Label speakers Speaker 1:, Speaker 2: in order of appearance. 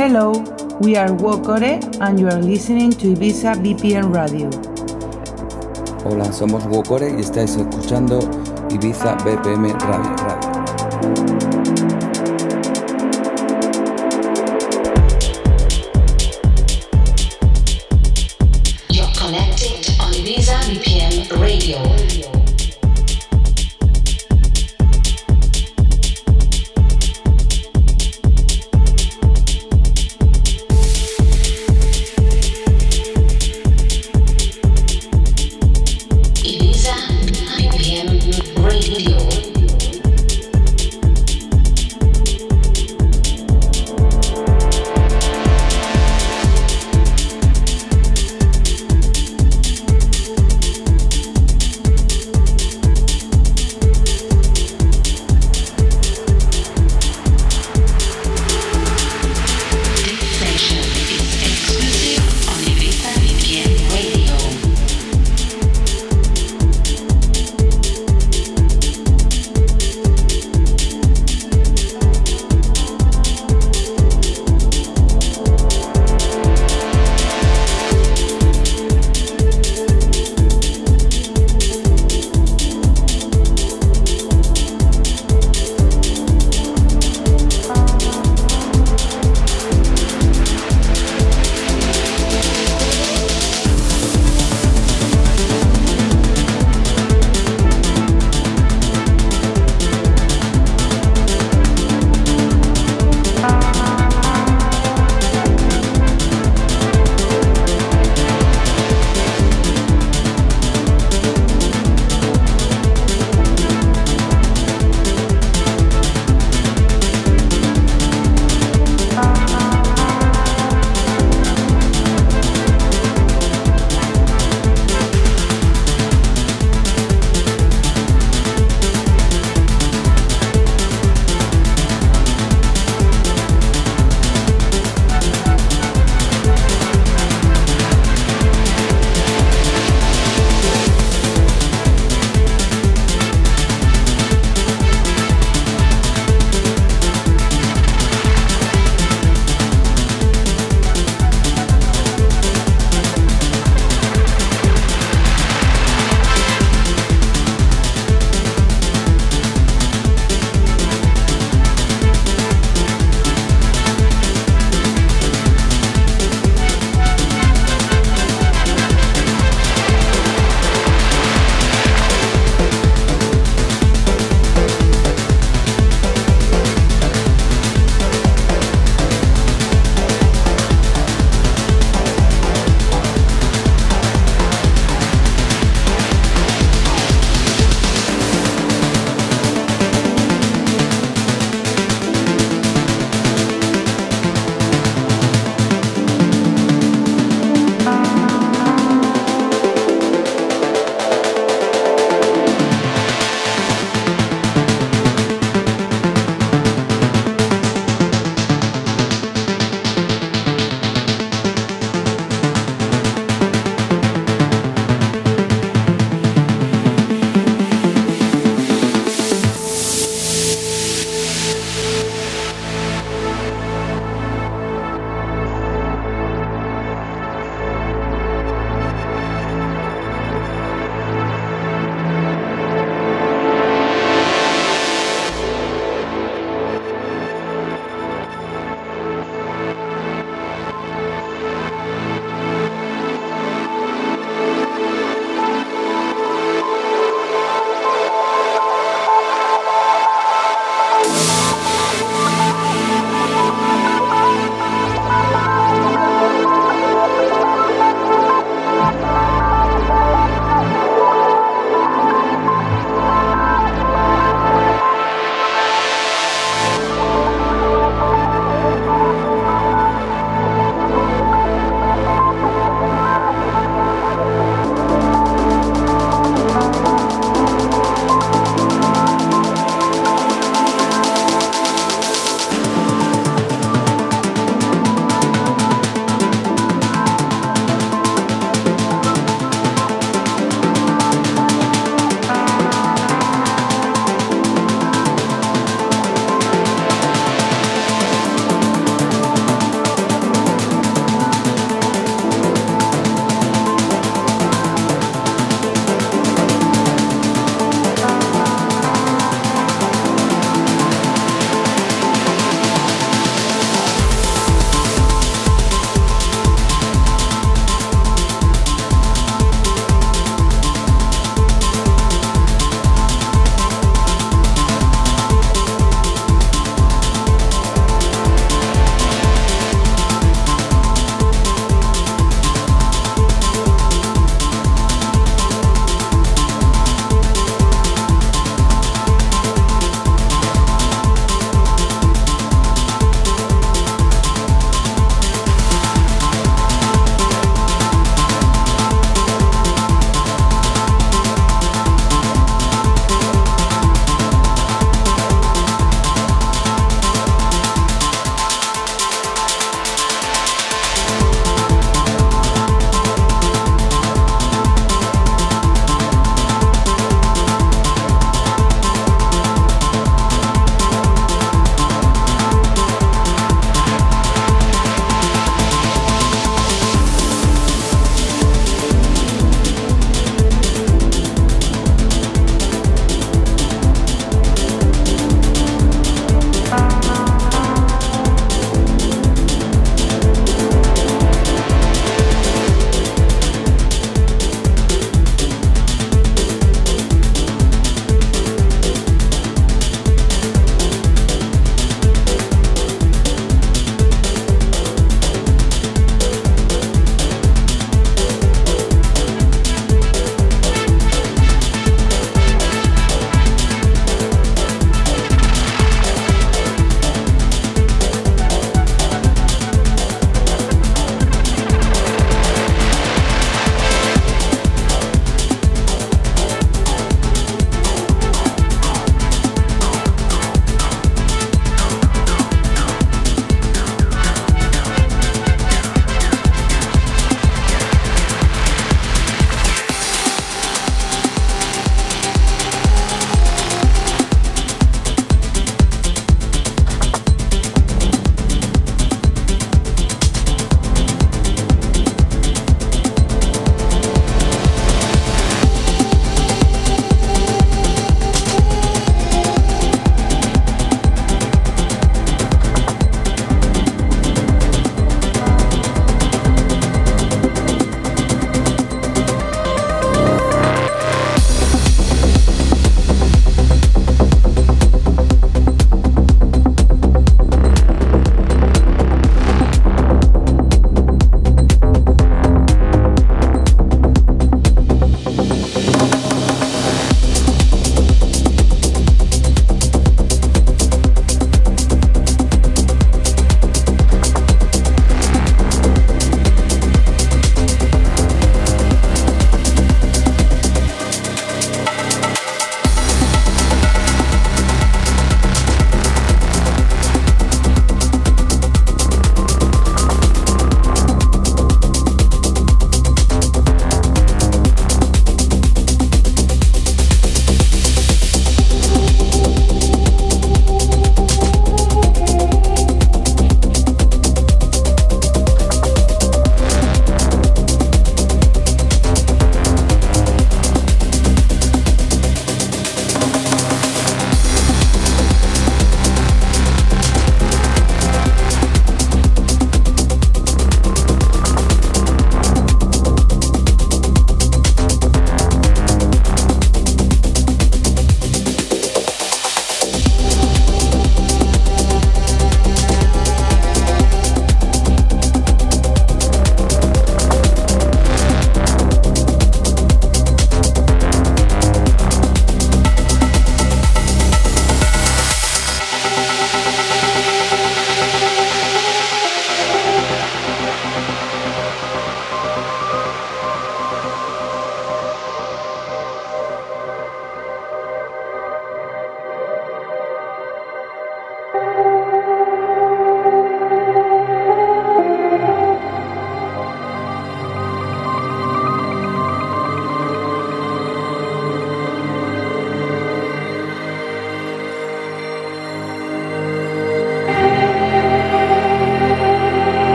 Speaker 1: Hello, we are Wokore and you are listening to Ibiza VPN Radio.
Speaker 2: Hola, somos Wokore y estáis escuchando Ibiza BPM Radio. Radio.